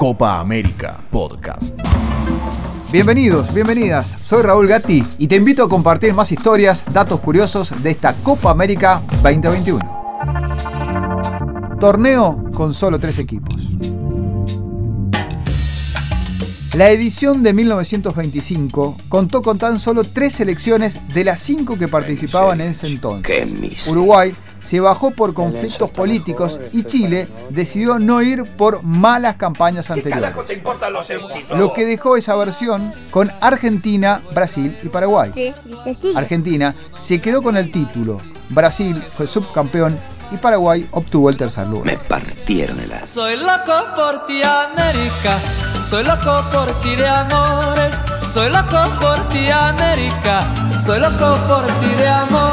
Copa América Podcast. Bienvenidos, bienvenidas. Soy Raúl Gatti y te invito a compartir más historias, datos curiosos de esta Copa América 2021. Torneo con solo tres equipos. La edición de 1925 contó con tan solo tres selecciones de las cinco que participaban en ese entonces. Uruguay se bajó por conflictos políticos y Chile decidió no ir por malas campañas anteriores. Lo que dejó esa versión con Argentina, Brasil y Paraguay. Argentina se quedó con el título. Brasil fue subcampeón y Paraguay obtuvo el tercer lugar. Me partieron el alma. Soy loco por ti, América. Soy loco por ti de amores. Soy loco por ti, América. Soy loco por ti de amor.